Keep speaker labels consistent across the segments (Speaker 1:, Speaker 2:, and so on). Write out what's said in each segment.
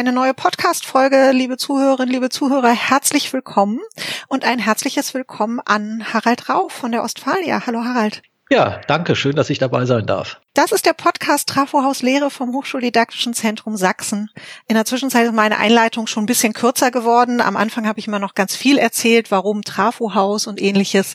Speaker 1: eine neue Podcast-Folge, liebe Zuhörerinnen, liebe Zuhörer. Herzlich willkommen und ein herzliches Willkommen an Harald Rau von der Ostfalia. Hallo Harald.
Speaker 2: Ja, danke. Schön, dass ich dabei sein darf.
Speaker 1: Das ist der Podcast Trafohaus Lehre vom Hochschuldidaktischen Zentrum Sachsen. In der Zwischenzeit ist meine Einleitung schon ein bisschen kürzer geworden. Am Anfang habe ich immer noch ganz viel erzählt, warum Trafohaus und ähnliches.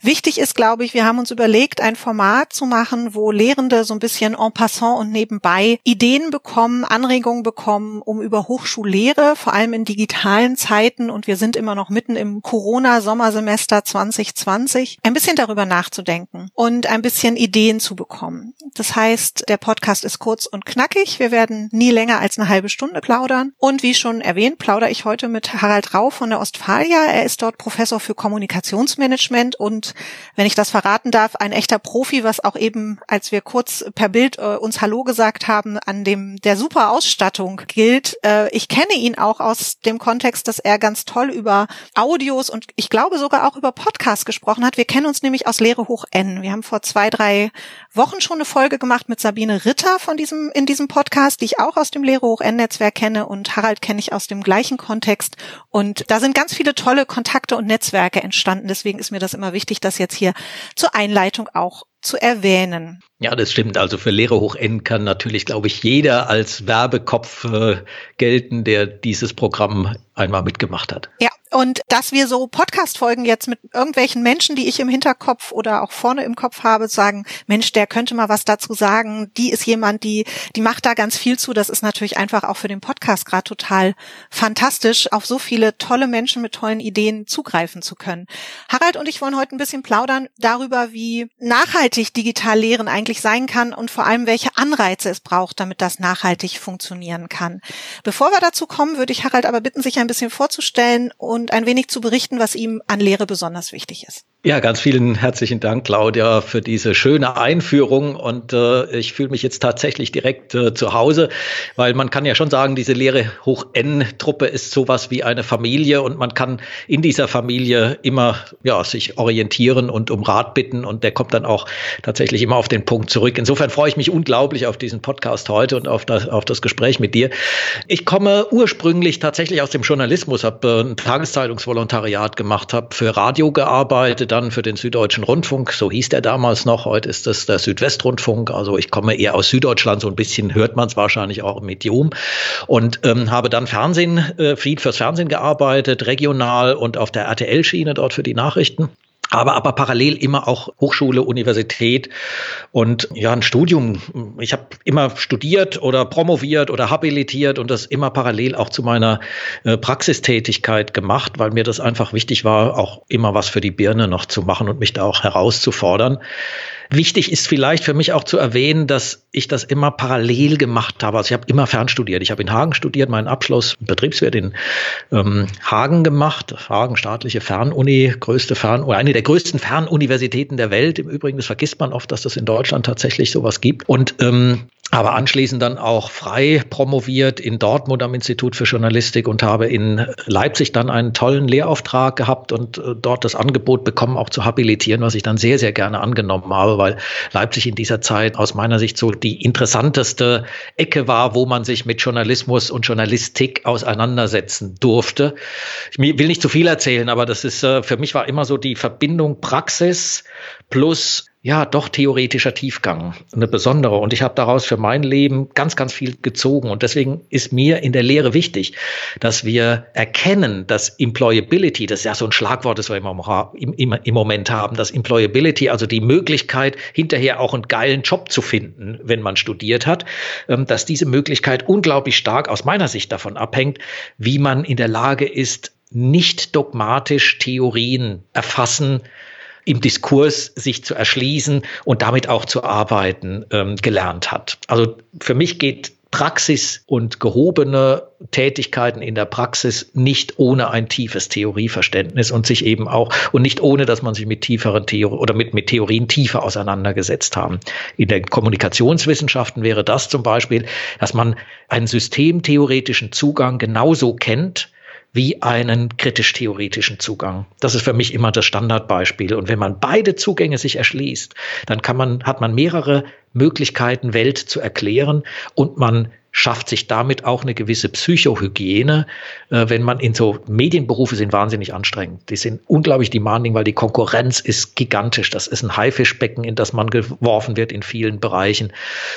Speaker 1: Wichtig ist, glaube ich, wir haben uns überlegt, ein Format zu machen, wo Lehrende so ein bisschen en passant und nebenbei Ideen bekommen, Anregungen bekommen, um über Hochschullehre, vor allem in digitalen Zeiten, und wir sind immer noch mitten im Corona-Sommersemester 2020, ein bisschen darüber nachzudenken und ein bisschen Ideen zu bekommen. Das heißt, der Podcast ist kurz und knackig. Wir werden nie länger als eine halbe Stunde plaudern. Und wie schon erwähnt, plaudere ich heute mit Harald Rau von der Ostfalia. Er ist dort Professor für Kommunikationsmanagement und wenn ich das verraten darf, ein echter Profi, was auch eben, als wir kurz per Bild äh, uns Hallo gesagt haben, an dem der super Ausstattung gilt. Äh, ich kenne ihn auch aus dem Kontext, dass er ganz toll über Audios und ich glaube sogar auch über Podcasts gesprochen hat. Wir kennen uns nämlich aus Lehre hoch N. Wir haben vor zwei, drei Wochen schon eine Folge gemacht mit Sabine Ritter von diesem, in diesem Podcast, die ich auch aus dem Lehre hoch N-Netzwerk kenne und Harald kenne ich aus dem gleichen Kontext. Und da sind ganz viele tolle Kontakte und Netzwerke entstanden. Deswegen ist mir das immer wichtig, das jetzt hier zur Einleitung auch zu erwähnen.
Speaker 2: Ja, das stimmt. Also für Lehre hoch N kann natürlich, glaube ich, jeder als Werbekopf äh, gelten, der dieses Programm einmal mitgemacht hat.
Speaker 1: Ja, und dass wir so Podcast-Folgen jetzt mit irgendwelchen Menschen, die ich im Hinterkopf oder auch vorne im Kopf habe, sagen, Mensch, der könnte mal was dazu sagen, die ist jemand, die, die macht da ganz viel zu. Das ist natürlich einfach auch für den Podcast gerade total fantastisch, auf so viele tolle Menschen mit tollen Ideen zugreifen zu können. Harald und ich wollen heute ein bisschen plaudern darüber, wie nachhaltig digital Lehren eigentlich sein kann und vor allem, welche Anreize es braucht, damit das nachhaltig funktionieren kann. Bevor wir dazu kommen, würde ich Harald aber bitten, sich ein bisschen vorzustellen und ein wenig zu berichten, was ihm an Lehre besonders wichtig ist.
Speaker 2: Ja, ganz vielen herzlichen Dank, Claudia, für diese schöne Einführung. Und äh, ich fühle mich jetzt tatsächlich direkt äh, zu Hause, weil man kann ja schon sagen, diese Lehre hoch N-Truppe ist sowas wie eine Familie und man kann in dieser Familie immer ja, sich orientieren und um Rat bitten und der kommt dann auch tatsächlich immer auf den Punkt zurück. Insofern freue ich mich unglaublich auf diesen Podcast heute und auf das, auf das Gespräch mit dir. Ich komme ursprünglich tatsächlich aus dem Journalismus, habe äh, ein Tageszeitungsvolontariat gemacht, habe für Radio gearbeitet, dann für den Süddeutschen Rundfunk, so hieß der damals noch, heute ist das der Südwestrundfunk, also ich komme eher aus Süddeutschland, so ein bisschen hört man es wahrscheinlich auch im Medium und ähm, habe dann Fernsehen, äh, viel fürs Fernsehen gearbeitet, regional und auf der RTL-Schiene dort für die Nachrichten aber aber parallel immer auch Hochschule, Universität und ja ein Studium. Ich habe immer studiert oder promoviert oder habilitiert und das immer parallel auch zu meiner äh, Praxistätigkeit gemacht, weil mir das einfach wichtig war, auch immer was für die Birne noch zu machen und mich da auch herauszufordern. Wichtig ist vielleicht für mich auch zu erwähnen, dass ich das immer parallel gemacht habe. Also ich habe immer fernstudiert. Ich habe in Hagen studiert, meinen Abschluss Betriebswirt in ähm, Hagen gemacht. Hagen, staatliche Fernuni, größte Fern oder eine der größten Fernuniversitäten der Welt. Im Übrigen, das vergisst man oft, dass das in Deutschland tatsächlich sowas gibt. Und ähm, aber anschließend dann auch frei promoviert in Dortmund am Institut für Journalistik und habe in Leipzig dann einen tollen Lehrauftrag gehabt und äh, dort das Angebot bekommen, auch zu habilitieren, was ich dann sehr, sehr gerne angenommen habe, weil Leipzig in dieser Zeit aus meiner Sicht so die interessanteste Ecke war, wo man sich mit Journalismus und Journalistik auseinandersetzen durfte. Ich will nicht zu viel erzählen, aber das ist, äh, für mich war immer so die Verbindung Praxis plus ja, doch theoretischer Tiefgang, eine besondere. Und ich habe daraus für mein Leben ganz, ganz viel gezogen. Und deswegen ist mir in der Lehre wichtig, dass wir erkennen, dass Employability, das ist ja so ein Schlagwort, das wir im, im, im Moment haben, dass Employability, also die Möglichkeit, hinterher auch einen geilen Job zu finden, wenn man studiert hat, ähm, dass diese Möglichkeit unglaublich stark aus meiner Sicht davon abhängt, wie man in der Lage ist, nicht dogmatisch Theorien erfassen, im Diskurs sich zu erschließen und damit auch zu arbeiten ähm, gelernt hat. Also für mich geht Praxis und gehobene Tätigkeiten in der Praxis nicht ohne ein tiefes Theorieverständnis und sich eben auch und nicht ohne, dass man sich mit tieferen Theorien oder mit, mit Theorien tiefer auseinandergesetzt haben. In den Kommunikationswissenschaften wäre das zum Beispiel, dass man einen systemtheoretischen Zugang genauso kennt wie einen kritisch-theoretischen Zugang. Das ist für mich immer das Standardbeispiel. Und wenn man beide Zugänge sich erschließt, dann kann man, hat man mehrere Möglichkeiten, Welt zu erklären und man schafft sich damit auch eine gewisse Psychohygiene, äh, wenn man in so Medienberufe sind wahnsinnig anstrengend. Die sind unglaublich demanding, weil die Konkurrenz ist gigantisch. Das ist ein Haifischbecken, in das man geworfen wird in vielen Bereichen.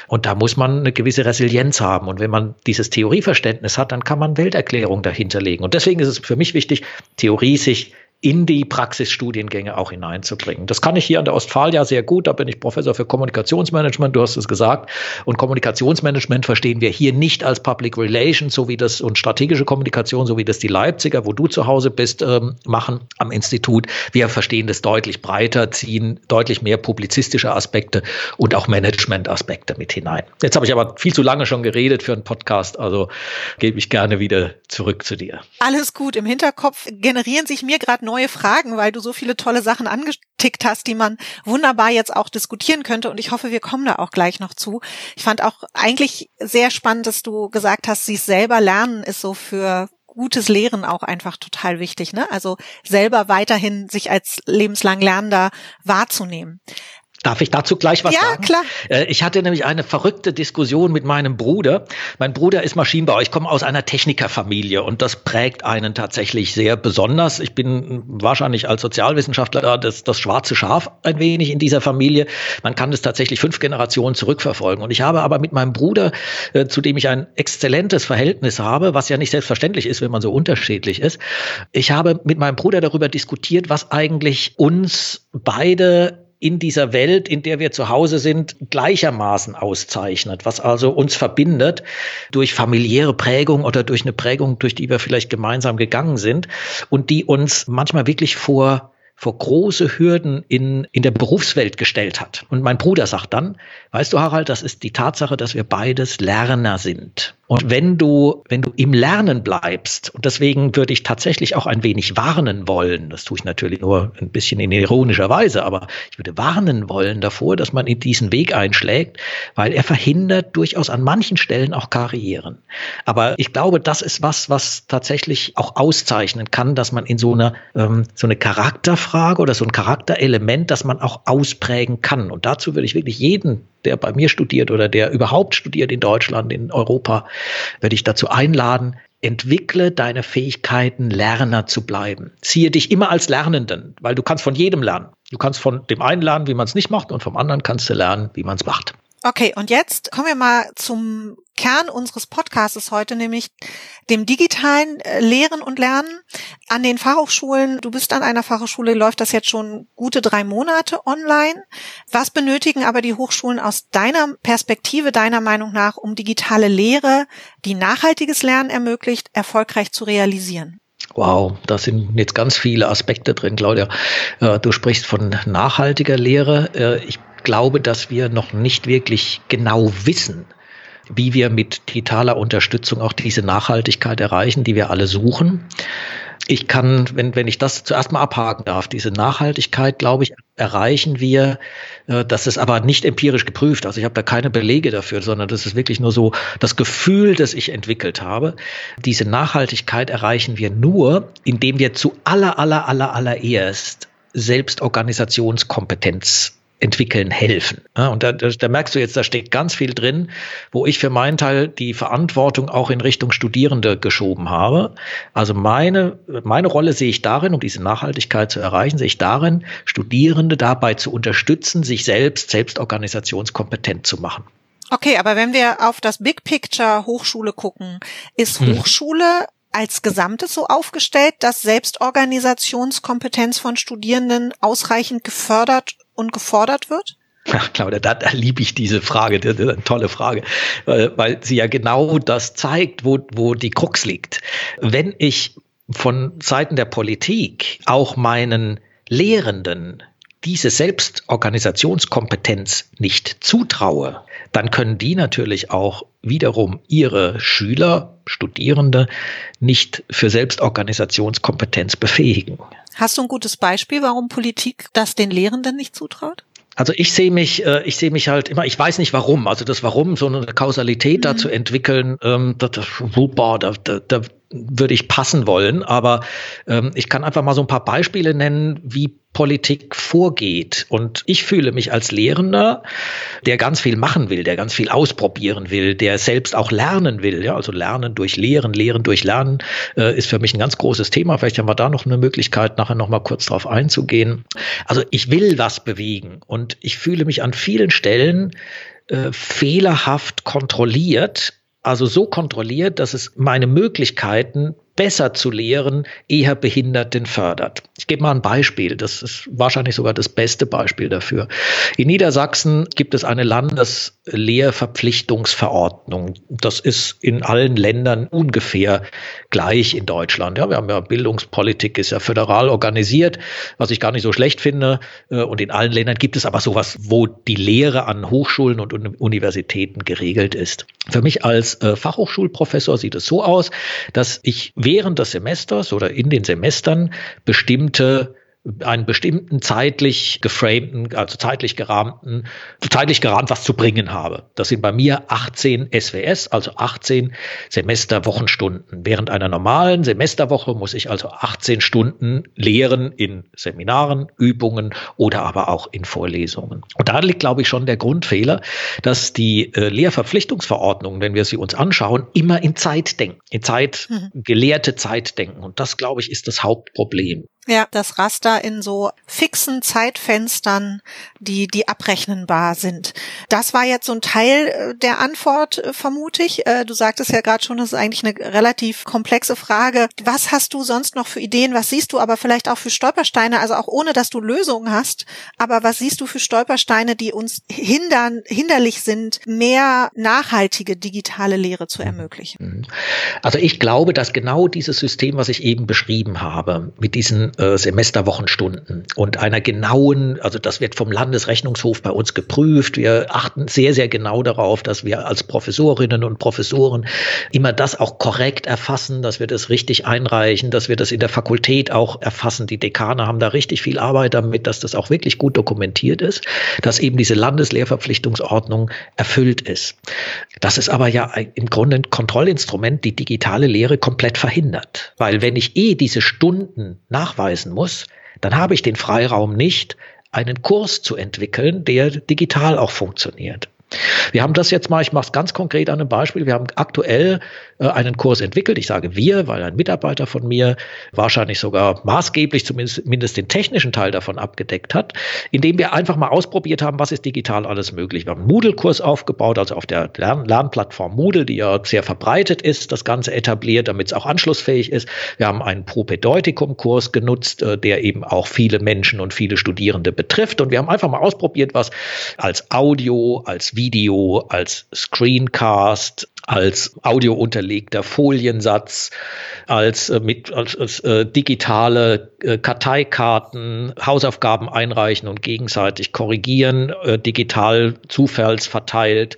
Speaker 2: Und da muss man eine gewisse Resilienz haben. Und wenn man dieses Theorieverständnis hat, dann kann man Welterklärung dahinter legen. Und deswegen ist es für mich wichtig, Theorie sich in die Praxisstudiengänge auch hineinzubringen. Das kann ich hier an der Ostfalia sehr gut. Da bin ich Professor für Kommunikationsmanagement. Du hast es gesagt. Und Kommunikationsmanagement verstehen wir hier nicht als Public Relations, so wie das und strategische Kommunikation, so wie das die Leipziger, wo du zu Hause bist, ähm, machen am Institut. Wir verstehen das deutlich breiter, ziehen deutlich mehr publizistische Aspekte und auch Management-Aspekte mit hinein. Jetzt habe ich aber viel zu lange schon geredet für einen Podcast, also gebe ich gerne wieder zurück zu dir.
Speaker 1: Alles gut. Im Hinterkopf generieren sich mir gerade neue Fragen, weil du so viele tolle Sachen angetickt hast, die man wunderbar jetzt auch diskutieren könnte. Und ich hoffe, wir kommen da auch gleich noch zu. Ich fand auch eigentlich sehr spannend, dass du gesagt hast, sie selber lernen ist so für gutes Lehren auch einfach total wichtig, ne? Also selber weiterhin sich als lebenslang Lernender wahrzunehmen.
Speaker 2: Darf ich dazu gleich was
Speaker 1: ja,
Speaker 2: sagen?
Speaker 1: Ja, klar.
Speaker 2: Äh, ich hatte nämlich eine verrückte Diskussion mit meinem Bruder. Mein Bruder ist Maschinenbauer. Ich komme aus einer Technikerfamilie und das prägt einen tatsächlich sehr besonders. Ich bin wahrscheinlich als Sozialwissenschaftler das, das schwarze Schaf ein wenig in dieser Familie. Man kann es tatsächlich fünf Generationen zurückverfolgen. Und ich habe aber mit meinem Bruder, äh, zu dem ich ein exzellentes Verhältnis habe, was ja nicht selbstverständlich ist, wenn man so unterschiedlich ist, ich habe mit meinem Bruder darüber diskutiert, was eigentlich uns beide in dieser Welt, in der wir zu Hause sind, gleichermaßen auszeichnet, was also uns verbindet durch familiäre Prägung oder durch eine Prägung, durch die wir vielleicht gemeinsam gegangen sind und die uns manchmal wirklich vor vor große Hürden in, in der Berufswelt gestellt hat. Und mein Bruder sagt dann, weißt du, Harald, das ist die Tatsache, dass wir beides Lerner sind. Und wenn du, wenn du im Lernen bleibst, und deswegen würde ich tatsächlich auch ein wenig warnen wollen, das tue ich natürlich nur ein bisschen in ironischer Weise, aber ich würde warnen wollen davor, dass man in diesen Weg einschlägt, weil er verhindert durchaus an manchen Stellen auch Karrieren. Aber ich glaube, das ist was, was tatsächlich auch auszeichnen kann, dass man in so einer, ähm, so eine Charakterfrage oder so ein Charakterelement, dass man auch ausprägen kann. Und dazu würde ich wirklich jeden der bei mir studiert oder der überhaupt studiert in Deutschland, in Europa, werde ich dazu einladen, entwickle deine Fähigkeiten, Lerner zu bleiben. Ziehe dich immer als Lernenden, weil du kannst von jedem lernen. Du kannst von dem einen lernen, wie man es nicht macht, und vom anderen kannst du lernen, wie man es macht.
Speaker 1: Okay, und jetzt kommen wir mal zum Kern unseres Podcasts heute, nämlich dem digitalen äh, Lehren und Lernen an den Fachhochschulen. Du bist an einer Fachhochschule, läuft das jetzt schon gute drei Monate online. Was benötigen aber die Hochschulen aus deiner Perspektive, deiner Meinung nach, um digitale Lehre, die nachhaltiges Lernen ermöglicht, erfolgreich zu realisieren?
Speaker 2: Wow, da sind jetzt ganz viele Aspekte drin, Claudia. Äh, du sprichst von nachhaltiger Lehre. Äh, ich glaube, dass wir noch nicht wirklich genau wissen, wie wir mit digitaler Unterstützung auch diese Nachhaltigkeit erreichen, die wir alle suchen. Ich kann, wenn, wenn ich das zuerst mal abhaken darf, diese Nachhaltigkeit, glaube ich, erreichen wir, äh, das ist aber nicht empirisch geprüft. Also ich habe da keine Belege dafür, sondern das ist wirklich nur so das Gefühl, das ich entwickelt habe. Diese Nachhaltigkeit erreichen wir nur, indem wir zu aller, aller, aller, allererst Selbstorganisationskompetenz entwickeln helfen. und da, da, merkst du jetzt, da steckt ganz viel drin, wo ich für meinen Teil die Verantwortung auch in Richtung Studierende geschoben habe. Also meine, meine Rolle sehe ich darin, um diese Nachhaltigkeit zu erreichen, sehe ich darin, Studierende dabei zu unterstützen, sich selbst selbstorganisationskompetent zu machen.
Speaker 1: Okay, aber wenn wir auf das Big Picture Hochschule gucken, ist hm. Hochschule hm als Gesamtes so aufgestellt, dass Selbstorganisationskompetenz von Studierenden ausreichend gefördert und gefordert wird?
Speaker 2: Ach, Claudia, da, da liebe ich diese Frage, das ist eine tolle Frage, weil, sie ja genau das zeigt, wo, wo die Krux liegt. Wenn ich von Seiten der Politik auch meinen Lehrenden diese Selbstorganisationskompetenz nicht zutraue, dann können die natürlich auch wiederum ihre Schüler, Studierende nicht für Selbstorganisationskompetenz befähigen.
Speaker 1: Hast du ein gutes Beispiel, warum Politik das den Lehrenden nicht zutraut?
Speaker 2: Also ich sehe mich, äh, ich sehe mich halt immer, ich weiß nicht warum, also das Warum, so eine Kausalität mhm. da zu entwickeln, ähm, das, boah, da, da, da würde ich passen wollen, aber ähm, ich kann einfach mal so ein paar Beispiele nennen, wie Politik vorgeht. Und ich fühle mich als Lehrender, der ganz viel machen will, der ganz viel ausprobieren will, der selbst auch lernen will. Ja, also Lernen durch Lehren, Lehren durch Lernen äh, ist für mich ein ganz großes Thema. Vielleicht haben wir da noch eine Möglichkeit, nachher noch mal kurz drauf einzugehen. Also ich will was bewegen und ich fühle mich an vielen Stellen äh, fehlerhaft kontrolliert also so kontrolliert, dass es meine Möglichkeiten besser zu lehren, eher behindert denn fördert. Ich gebe mal ein Beispiel. Das ist wahrscheinlich sogar das beste Beispiel dafür. In Niedersachsen gibt es eine Landeslehrverpflichtungsverordnung. Das ist in allen Ländern ungefähr gleich in Deutschland. Ja, wir haben ja Bildungspolitik, ist ja föderal organisiert, was ich gar nicht so schlecht finde. Äh, und in allen Ländern gibt es aber sowas, wo die Lehre an Hochschulen und Universitäten geregelt ist. Für mich als äh, Fachhochschulprofessor sieht es so aus, dass ich während des Semesters oder in den Semestern bestimmte einen bestimmten zeitlich geframten, also zeitlich gerahmten, zeitlich gerahmt was zu bringen habe. Das sind bei mir 18 SWS, also 18 Semesterwochenstunden. Während einer normalen Semesterwoche muss ich also 18 Stunden lehren in Seminaren, Übungen oder aber auch in Vorlesungen. Und da liegt, glaube ich, schon der Grundfehler, dass die äh, Lehrverpflichtungsverordnungen, wenn wir sie uns anschauen, immer in Zeit denken, in Zeit, mhm. gelehrte Zeit denken. Und das, glaube ich, ist das Hauptproblem.
Speaker 1: Ja, das Raster in so fixen Zeitfenstern, die, die abrechnenbar sind. Das war jetzt so ein Teil äh, der Antwort, äh, vermute ich. Äh, du sagtest ja gerade schon, das ist eigentlich eine relativ komplexe Frage. Was hast du sonst noch für Ideen? Was siehst du aber vielleicht auch für Stolpersteine? Also auch ohne, dass du Lösungen hast. Aber was siehst du für Stolpersteine, die uns hindern, hinderlich sind, mehr nachhaltige digitale Lehre zu ermöglichen? Mhm.
Speaker 2: Also ich glaube, dass genau dieses System, was ich eben beschrieben habe, mit diesen äh, Semesterwochenstunden und einer genauen, also das wird vom Landesrechnungshof bei uns geprüft. Wir achten sehr, sehr genau darauf, dass wir als Professorinnen und Professoren immer das auch korrekt erfassen, dass wir das richtig einreichen, dass wir das in der Fakultät auch erfassen. Die Dekane haben da richtig viel Arbeit damit, dass das auch wirklich gut dokumentiert ist, dass eben diese Landeslehrverpflichtungsordnung erfüllt ist. Das ist aber ja im Grunde ein Kontrollinstrument, die digitale Lehre komplett verhindert. Weil wenn ich eh diese Stunden nachweise, nachweisen muss, dann habe ich den Freiraum nicht, einen Kurs zu entwickeln, der digital auch funktioniert. Wir haben das jetzt mal, ich mache es ganz konkret an einem Beispiel. Wir haben aktuell äh, einen Kurs entwickelt. Ich sage wir, weil ein Mitarbeiter von mir wahrscheinlich sogar maßgeblich zumindest, den technischen Teil davon abgedeckt hat, indem wir einfach mal ausprobiert haben, was ist digital alles möglich. Wir haben einen Moodle-Kurs aufgebaut, also auf der Lern Lernplattform Moodle, die ja sehr verbreitet ist, das Ganze etabliert, damit es auch anschlussfähig ist. Wir haben einen Propedeutikum-Kurs genutzt, äh, der eben auch viele Menschen und viele Studierende betrifft. Und wir haben einfach mal ausprobiert, was als Audio, als Video, als Screencast, als Audio unterlegter Foliensatz, als äh, mit als, als äh, digitale äh, Karteikarten, Hausaufgaben einreichen und gegenseitig korrigieren, äh, digital zufallsverteilt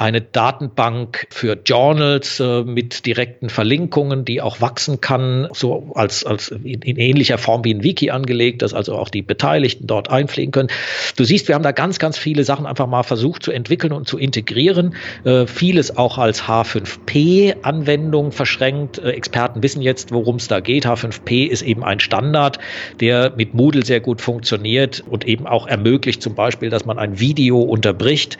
Speaker 2: eine Datenbank für Journals äh, mit direkten Verlinkungen, die auch wachsen kann, so als, als in, in, ähnlicher Form wie ein Wiki angelegt, dass also auch die Beteiligten dort einpflegen können. Du siehst, wir haben da ganz, ganz viele Sachen einfach mal versucht zu entwickeln und zu integrieren. Äh, vieles auch als H5P-Anwendung verschränkt. Äh, Experten wissen jetzt, worum es da geht. H5P ist eben ein Standard, der mit Moodle sehr gut funktioniert und eben auch ermöglicht zum Beispiel, dass man ein Video unterbricht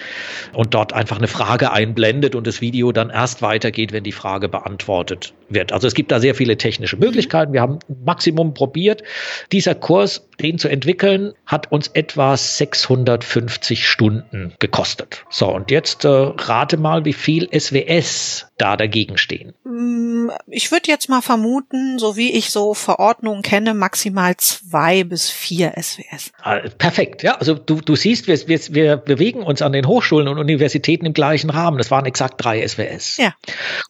Speaker 2: und dort einfach eine Frage Frage einblendet und das Video dann erst weitergeht, wenn die Frage beantwortet wird. Also es gibt da sehr viele technische Möglichkeiten. Wir haben Maximum probiert. Dieser Kurs, den zu entwickeln, hat uns etwa 650 Stunden gekostet. So, und jetzt äh, rate mal, wie viel SWS da dagegen stehen.
Speaker 1: Mm, ich würde jetzt mal vermuten, so wie ich so Verordnungen kenne, maximal zwei bis vier SWS.
Speaker 2: Ah, perfekt, ja. Also du, du siehst, wir, wir, wir bewegen uns an den Hochschulen und Universitäten im gleichen Rahmen. Das waren exakt drei SWS. Ja.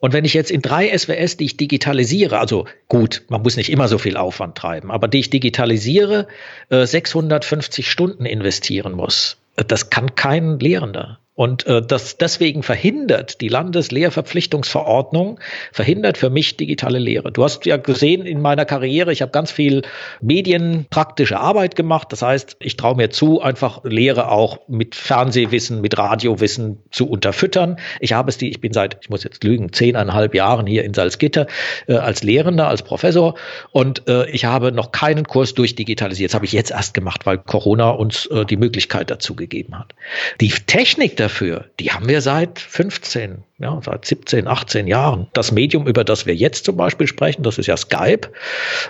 Speaker 2: Und wenn ich jetzt in drei SWS, die ich digitalisiere, also gut, man muss nicht immer so viel Aufwand treiben, aber die ich digitalisiere, 650 äh, Stunden investieren muss, das kann kein Lehrender. Und äh, das deswegen verhindert die Landeslehrverpflichtungsverordnung, verhindert für mich digitale Lehre. Du hast ja gesehen in meiner Karriere, ich habe ganz viel medienpraktische Arbeit gemacht. Das heißt, ich traue mir zu, einfach Lehre auch mit Fernsehwissen, mit Radiowissen zu unterfüttern. Ich habe es die, ich bin seit, ich muss jetzt lügen, zehneinhalb Jahren hier in Salzgitter äh, als Lehrender, als Professor und äh, ich habe noch keinen Kurs durchdigitalisiert. Das habe ich jetzt erst gemacht, weil Corona uns äh, die Möglichkeit dazu gegeben hat. Die Technik dafür, die haben wir seit 15, ja, seit 17, 18 Jahren. Das Medium, über das wir jetzt zum Beispiel sprechen, das ist ja Skype.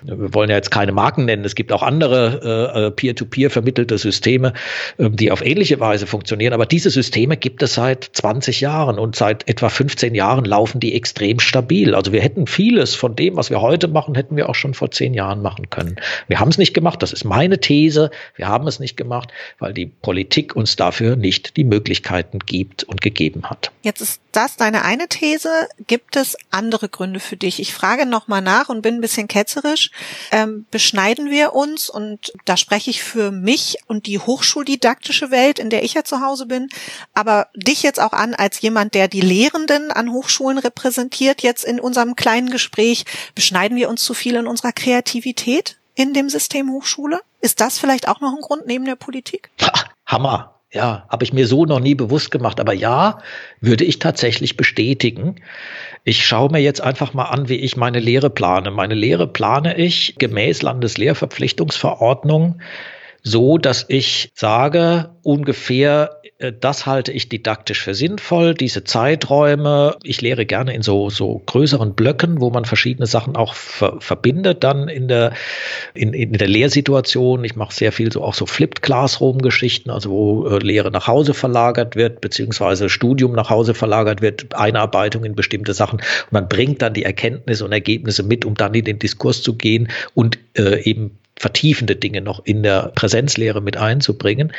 Speaker 2: Wir wollen ja jetzt keine Marken nennen. Es gibt auch andere äh, äh peer-to-peer vermittelte Systeme, äh, die auf ähnliche Weise funktionieren. Aber diese Systeme gibt es seit 20 Jahren und seit etwa 15 Jahren laufen die extrem stabil. Also wir hätten vieles von dem, was wir heute machen, hätten wir auch schon vor zehn Jahren machen können. Wir haben es nicht gemacht. Das ist meine These. Wir haben es nicht gemacht, weil die Politik uns dafür nicht die Möglichkeiten gibt und gegeben hat.
Speaker 1: Jetzt ist das deine eine These. Gibt es andere Gründe für dich? Ich frage nochmal nach und bin ein bisschen ketzerisch. Ähm, beschneiden wir uns, und da spreche ich für mich und die hochschuldidaktische Welt, in der ich ja zu Hause bin, aber dich jetzt auch an als jemand, der die Lehrenden an Hochschulen repräsentiert, jetzt in unserem kleinen Gespräch. Beschneiden wir uns zu viel in unserer Kreativität in dem System Hochschule? Ist das vielleicht auch noch ein Grund neben der Politik?
Speaker 2: Ha, Hammer. Ja, habe ich mir so noch nie bewusst gemacht. Aber ja, würde ich tatsächlich bestätigen. Ich schaue mir jetzt einfach mal an, wie ich meine Lehre plane. Meine Lehre plane ich gemäß Landeslehrverpflichtungsverordnung so, dass ich sage, ungefähr äh, das halte ich didaktisch für sinnvoll, diese Zeiträume. Ich lehre gerne in so, so größeren Blöcken, wo man verschiedene Sachen auch ver verbindet dann in der, in, in der Lehrsituation. Ich mache sehr viel so auch so Flipped Classroom Geschichten, also wo äh, Lehre nach Hause verlagert wird, beziehungsweise Studium nach Hause verlagert wird, Einarbeitung in bestimmte Sachen. Und man bringt dann die Erkenntnisse und Ergebnisse mit, um dann in den Diskurs zu gehen und äh, eben vertiefende Dinge noch in der Präsenzlehre mit einzubringen.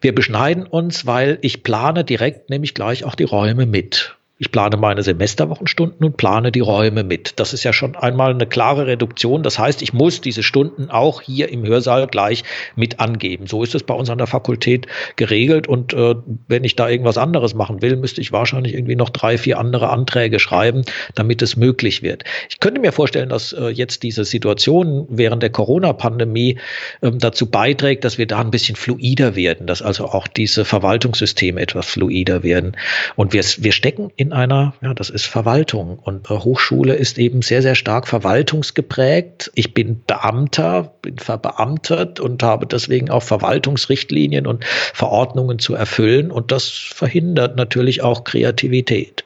Speaker 2: Wir beschneiden uns, weil ich plane direkt nämlich gleich auch die Räume mit. Ich plane meine Semesterwochenstunden und plane die Räume mit. Das ist ja schon einmal eine klare Reduktion. Das heißt, ich muss diese Stunden auch hier im Hörsaal gleich mit angeben. So ist es bei uns an der Fakultät geregelt. Und äh, wenn ich da irgendwas anderes machen will, müsste ich wahrscheinlich irgendwie noch drei, vier andere Anträge schreiben, damit es möglich wird. Ich könnte mir vorstellen, dass äh, jetzt diese Situation während der Corona-Pandemie äh, dazu beiträgt, dass wir da ein bisschen fluider werden, dass also auch diese Verwaltungssysteme etwas fluider werden. Und wir, wir stecken in in einer, ja, das ist Verwaltung. Und Hochschule ist eben sehr, sehr stark verwaltungsgeprägt. Ich bin Beamter, bin verbeamtet und habe deswegen auch Verwaltungsrichtlinien und Verordnungen zu erfüllen. Und das verhindert natürlich auch Kreativität.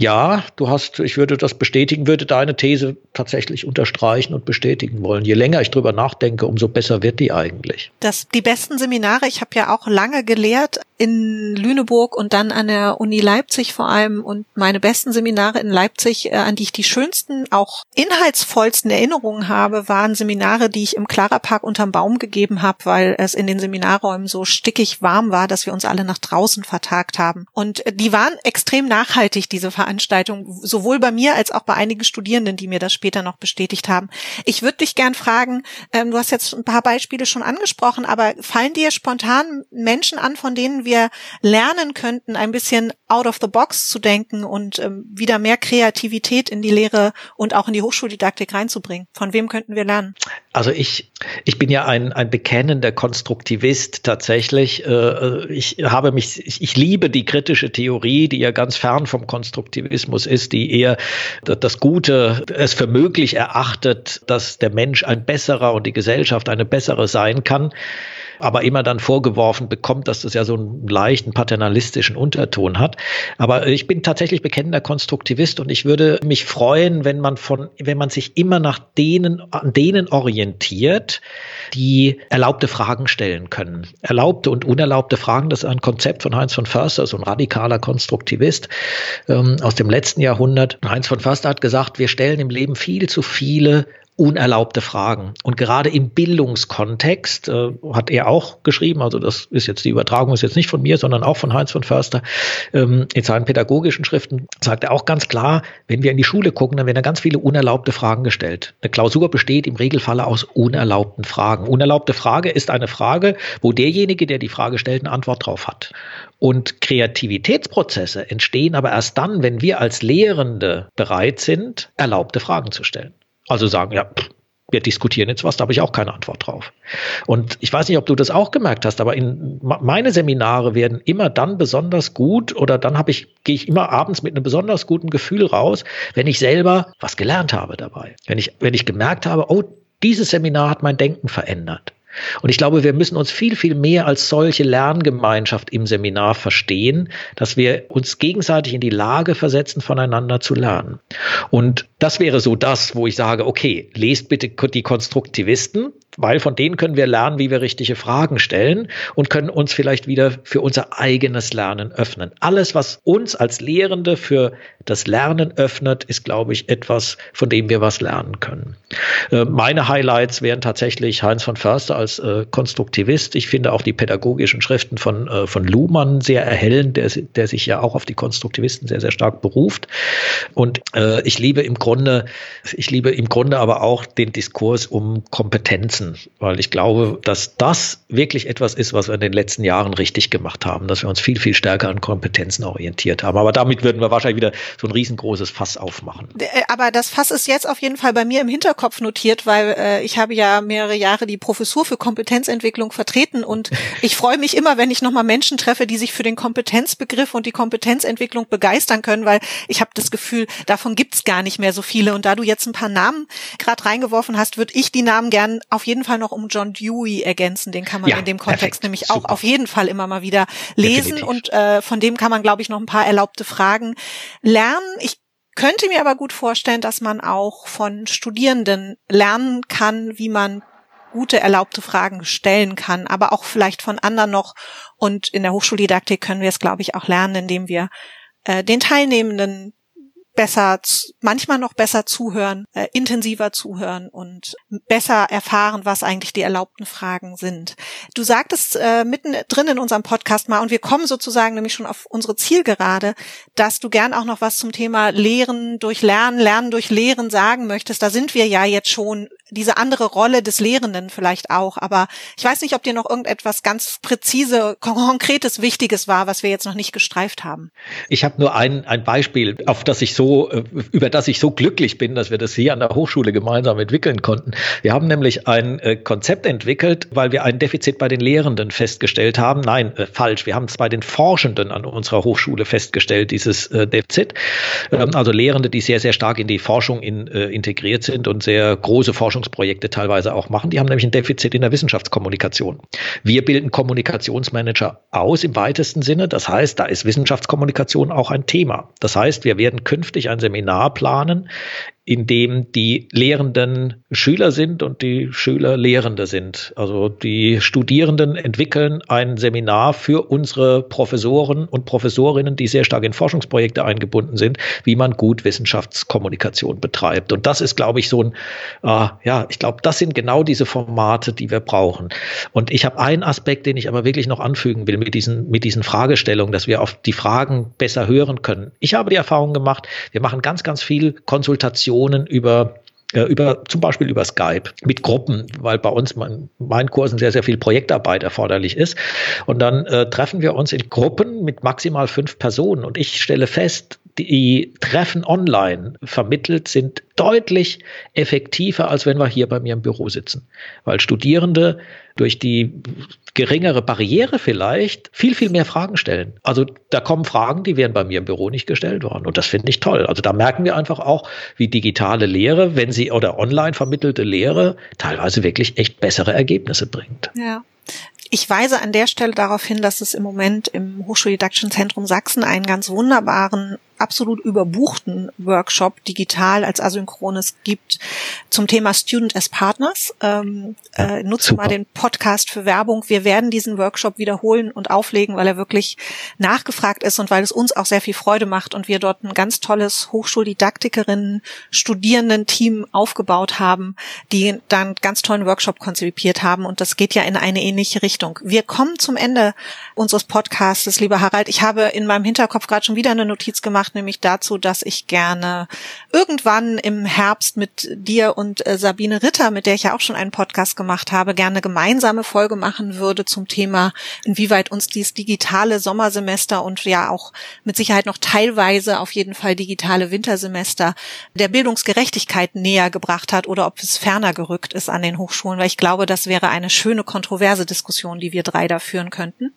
Speaker 2: Ja, du hast, ich würde das bestätigen, würde deine These tatsächlich unterstreichen und bestätigen wollen. Je länger ich drüber nachdenke, umso besser wird die eigentlich.
Speaker 1: Das, die besten Seminare, ich habe ja auch lange gelehrt in Lüneburg und dann an der Uni Leipzig vor allem und meine besten Seminare in Leipzig, äh, an die ich die schönsten, auch inhaltsvollsten Erinnerungen habe, waren Seminare, die ich im Clara Park unterm Baum gegeben habe, weil es in den Seminarräumen so stickig warm war, dass wir uns alle nach draußen vertagt haben. Und die waren extrem nachhaltig, diese Veranstaltung, sowohl bei mir als auch bei einigen Studierenden, die mir das später noch bestätigt haben. Ich würde dich gern fragen, ähm, du hast jetzt ein paar Beispiele schon angesprochen, aber fallen dir spontan Menschen an, von denen wir lernen könnten, ein bisschen out of the box zu denken und ähm, wieder mehr Kreativität in die Lehre und auch in die Hochschuldidaktik reinzubringen? Von wem könnten wir lernen?
Speaker 2: Also ich, ich bin ja ein, ein bekennender Konstruktivist tatsächlich. Äh, ich habe mich, ich, ich liebe die kritische Theorie, die ja ganz fern vom Konstruktivismus ist, die eher das Gute es für möglich erachtet, dass der Mensch ein besserer und die Gesellschaft eine bessere sein kann aber immer dann vorgeworfen bekommt, dass das ja so einen leichten paternalistischen Unterton hat. Aber ich bin tatsächlich bekennender Konstruktivist und ich würde mich freuen, wenn man von, wenn man sich immer nach denen, an denen orientiert, die erlaubte Fragen stellen können. Erlaubte und unerlaubte Fragen, das ist ein Konzept von Heinz von Förster, so ein radikaler Konstruktivist ähm, aus dem letzten Jahrhundert. Heinz von Förster hat gesagt, wir stellen im Leben viel zu viele unerlaubte Fragen. Und gerade im Bildungskontext äh, hat er auch geschrieben, also das ist jetzt die Übertragung ist jetzt nicht von mir, sondern auch von Heinz von Förster, ähm, in seinen pädagogischen Schriften sagt er auch ganz klar, wenn wir in die Schule gucken, dann werden da ganz viele unerlaubte Fragen gestellt. Eine Klausur besteht im Regelfalle aus unerlaubten Fragen. Unerlaubte Frage ist eine Frage, wo derjenige, der die Frage stellt, eine Antwort drauf hat. Und Kreativitätsprozesse entstehen aber erst dann, wenn wir als Lehrende bereit sind, erlaubte Fragen zu stellen. Also sagen, ja, wir diskutieren jetzt was, da habe ich auch keine Antwort drauf. Und ich weiß nicht, ob du das auch gemerkt hast, aber in meine Seminare werden immer dann besonders gut oder dann habe ich gehe ich immer abends mit einem besonders guten Gefühl raus, wenn ich selber was gelernt habe dabei. Wenn ich wenn ich gemerkt habe, oh, dieses Seminar hat mein Denken verändert. Und ich glaube, wir müssen uns viel, viel mehr als solche Lerngemeinschaft im Seminar verstehen, dass wir uns gegenseitig in die Lage versetzen, voneinander zu lernen. Und das wäre so das, wo ich sage, okay, lest bitte die Konstruktivisten, weil von denen können wir lernen, wie wir richtige Fragen stellen und können uns vielleicht wieder für unser eigenes Lernen öffnen. Alles, was uns als Lehrende für das Lernen öffnet, ist, glaube ich, etwas, von dem wir was lernen können. Äh, meine Highlights wären tatsächlich Heinz von Förster als äh, Konstruktivist. Ich finde auch die pädagogischen Schriften von, äh, von Luhmann sehr erhellend, der, der sich ja auch auf die Konstruktivisten sehr, sehr stark beruft. Und ich liebe im Grunde, ich liebe im Grunde aber auch den Diskurs um Kompetenzen, weil ich glaube, dass das wirklich etwas ist, was wir in den letzten Jahren richtig gemacht haben, dass wir uns viel, viel stärker an Kompetenzen orientiert haben. Aber damit würden wir wahrscheinlich wieder so ein riesengroßes Fass aufmachen.
Speaker 1: Äh, aber das Fass ist jetzt auf jeden Fall bei mir im Hinterkopf notiert, weil äh, ich habe ja mehrere Jahre die Professur für Kompetenzentwicklung vertreten und ich freue mich immer, wenn ich nochmal Menschen treffe, die sich für den Kompetenzbegriff und die Kompetenzentwicklung begeistern können, weil ich habe das Gefühl, davon gibt's gar nicht mehr so viele. Und da du jetzt ein paar Namen gerade reingeworfen hast, würde ich die Namen gern auf jeden Fall noch um John Dewey ergänzen. Den kann man ja, in dem Kontext perfekt, nämlich super. auch auf jeden Fall immer mal wieder lesen Definitiv. und äh, von dem kann man, glaube ich, noch ein paar erlaubte Fragen lernen lernen. Ich könnte mir aber gut vorstellen, dass man auch von Studierenden lernen kann, wie man gute erlaubte Fragen stellen kann, aber auch vielleicht von anderen noch. Und in der Hochschuldidaktik können wir es, glaube ich, auch lernen, indem wir äh, den Teilnehmenden besser, manchmal noch besser zuhören, äh, intensiver zuhören und besser erfahren, was eigentlich die erlaubten Fragen sind. Du sagtest äh, mittendrin in unserem Podcast mal, und wir kommen sozusagen nämlich schon auf unsere Zielgerade, dass du gern auch noch was zum Thema Lehren durch Lernen, Lernen durch Lehren sagen möchtest. Da sind wir ja jetzt schon diese andere Rolle des Lehrenden vielleicht auch. Aber ich weiß nicht, ob dir noch irgendetwas ganz präzise, konkretes, Wichtiges war, was wir jetzt noch nicht gestreift haben.
Speaker 2: Ich habe nur ein, ein Beispiel, auf das ich so, äh, über das ich so glücklich bin, dass wir das hier an der Hochschule gemeinsam entwickeln konnten. Wir haben nämlich ein äh, Konzept entwickelt, weil wir ein Defizit bei den Lehrenden festgestellt haben. Nein, äh, falsch. Wir haben es bei den Forschenden an unserer Hochschule festgestellt, dieses Defizit. Ähm, also Lehrende, die sehr, sehr stark in die Forschung in, integriert sind und sehr große Forschung Forschungsprojekte teilweise auch machen. Die haben nämlich ein Defizit in der Wissenschaftskommunikation. Wir bilden Kommunikationsmanager aus im weitesten Sinne. Das heißt, da ist Wissenschaftskommunikation auch ein Thema. Das heißt, wir werden künftig ein Seminar planen, in dem die Lehrenden Schüler sind und die Schüler Lehrende sind. Also die Studierenden entwickeln ein Seminar für unsere Professoren und Professorinnen, die sehr stark in Forschungsprojekte eingebunden sind, wie man gut Wissenschaftskommunikation betreibt. Und das ist, glaube ich, so ein, äh, ja, ich glaube, das sind genau diese Formate, die wir brauchen. Und ich habe einen Aspekt, den ich aber wirklich noch anfügen will mit diesen, mit diesen Fragestellungen, dass wir auf die Fragen besser hören können. Ich habe die Erfahrung gemacht, wir machen ganz, ganz viel Konsultation Kommunikation über über zum Beispiel über Skype mit Gruppen, weil bei uns mein, meinen Kursen sehr, sehr viel Projektarbeit erforderlich ist. Und dann äh, treffen wir uns in Gruppen mit maximal fünf Personen. Und ich stelle fest, die Treffen online vermittelt sind deutlich effektiver, als wenn wir hier bei mir im Büro sitzen. Weil Studierende durch die geringere Barriere vielleicht viel, viel mehr Fragen stellen. Also da kommen Fragen, die wären bei mir im Büro nicht gestellt worden. Und das finde ich toll. Also da merken wir einfach auch, wie digitale Lehre, wenn sie oder online vermittelte Lehre teilweise wirklich echt bessere Ergebnisse bringt.
Speaker 1: Ja. Ich weise an der Stelle darauf hin, dass es im Moment im Hochschuldidaktischen Zentrum Sachsen einen ganz wunderbaren absolut überbuchten Workshop digital als asynchrones gibt zum Thema Student as Partners. Ähm, äh, nutze Super. mal den Podcast für Werbung. Wir werden diesen Workshop wiederholen und auflegen, weil er wirklich nachgefragt ist und weil es uns auch sehr viel Freude macht und wir dort ein ganz tolles Hochschuldidaktikerinnen, Studierenden-Team aufgebaut haben, die dann ganz tollen Workshop konzipiert haben und das geht ja in eine ähnliche Richtung. Wir kommen zum Ende unseres Podcasts, lieber Harald. Ich habe in meinem Hinterkopf gerade schon wieder eine Notiz gemacht, nämlich dazu, dass ich gerne irgendwann im Herbst mit dir und äh, Sabine Ritter, mit der ich ja auch schon einen Podcast gemacht habe, gerne gemeinsame Folge machen würde zum Thema, inwieweit uns dieses digitale Sommersemester und ja auch mit Sicherheit noch teilweise auf jeden Fall digitale Wintersemester der Bildungsgerechtigkeit näher gebracht hat oder ob es ferner gerückt ist an den Hochschulen, weil ich glaube, das wäre eine schöne kontroverse Diskussion, die wir drei da führen könnten.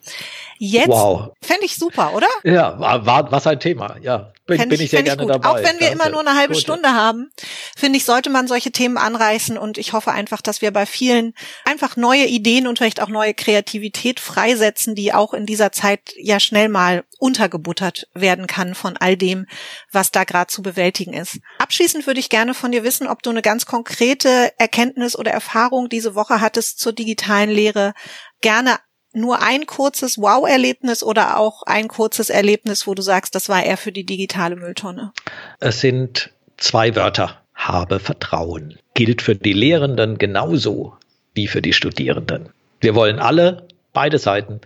Speaker 1: Jetzt wow. fände ich super, oder?
Speaker 2: Ja, war, war was ein Thema, ja. Bin, bin ich, ich sehr gerne ich dabei.
Speaker 1: Auch wenn wir Danke. immer nur eine halbe Gut. Stunde haben, finde ich, sollte man solche Themen anreißen und ich hoffe einfach, dass wir bei vielen einfach neue Ideen und vielleicht auch neue Kreativität freisetzen, die auch in dieser Zeit ja schnell mal untergebuttert werden kann von all dem, was da gerade zu bewältigen ist. Abschließend würde ich gerne von dir wissen, ob du eine ganz konkrete Erkenntnis oder Erfahrung diese Woche hattest zur digitalen Lehre, gerne nur ein kurzes Wow-Erlebnis oder auch ein kurzes Erlebnis, wo du sagst, das war eher für die digitale Mülltonne?
Speaker 2: Es sind zwei Wörter. Habe Vertrauen. Gilt für die Lehrenden genauso wie für die Studierenden. Wir wollen alle, beide Seiten,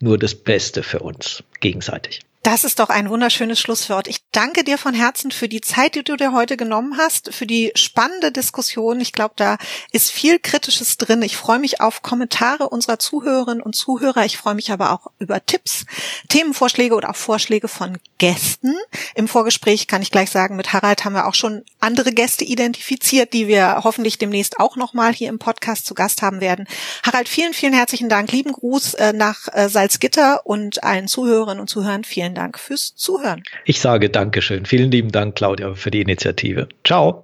Speaker 2: nur das Beste für uns gegenseitig.
Speaker 1: Das ist doch ein wunderschönes Schlusswort. Ich danke dir von Herzen für die Zeit, die du dir heute genommen hast, für die spannende Diskussion. Ich glaube, da ist viel Kritisches drin. Ich freue mich auf Kommentare unserer Zuhörerinnen und Zuhörer. Ich freue mich aber auch über Tipps, Themenvorschläge oder auch Vorschläge von Gästen. Im Vorgespräch kann ich gleich sagen, mit Harald haben wir auch schon andere Gäste identifiziert, die wir hoffentlich demnächst auch nochmal hier im Podcast zu Gast haben werden. Harald, vielen, vielen herzlichen Dank. Lieben Gruß äh, nach äh, Salzgitter und allen Zuhörerinnen und Zuhörern. Vielen Dank fürs Zuhören.
Speaker 2: Ich sage Dankeschön. Vielen lieben Dank, Claudia, für die Initiative. Ciao.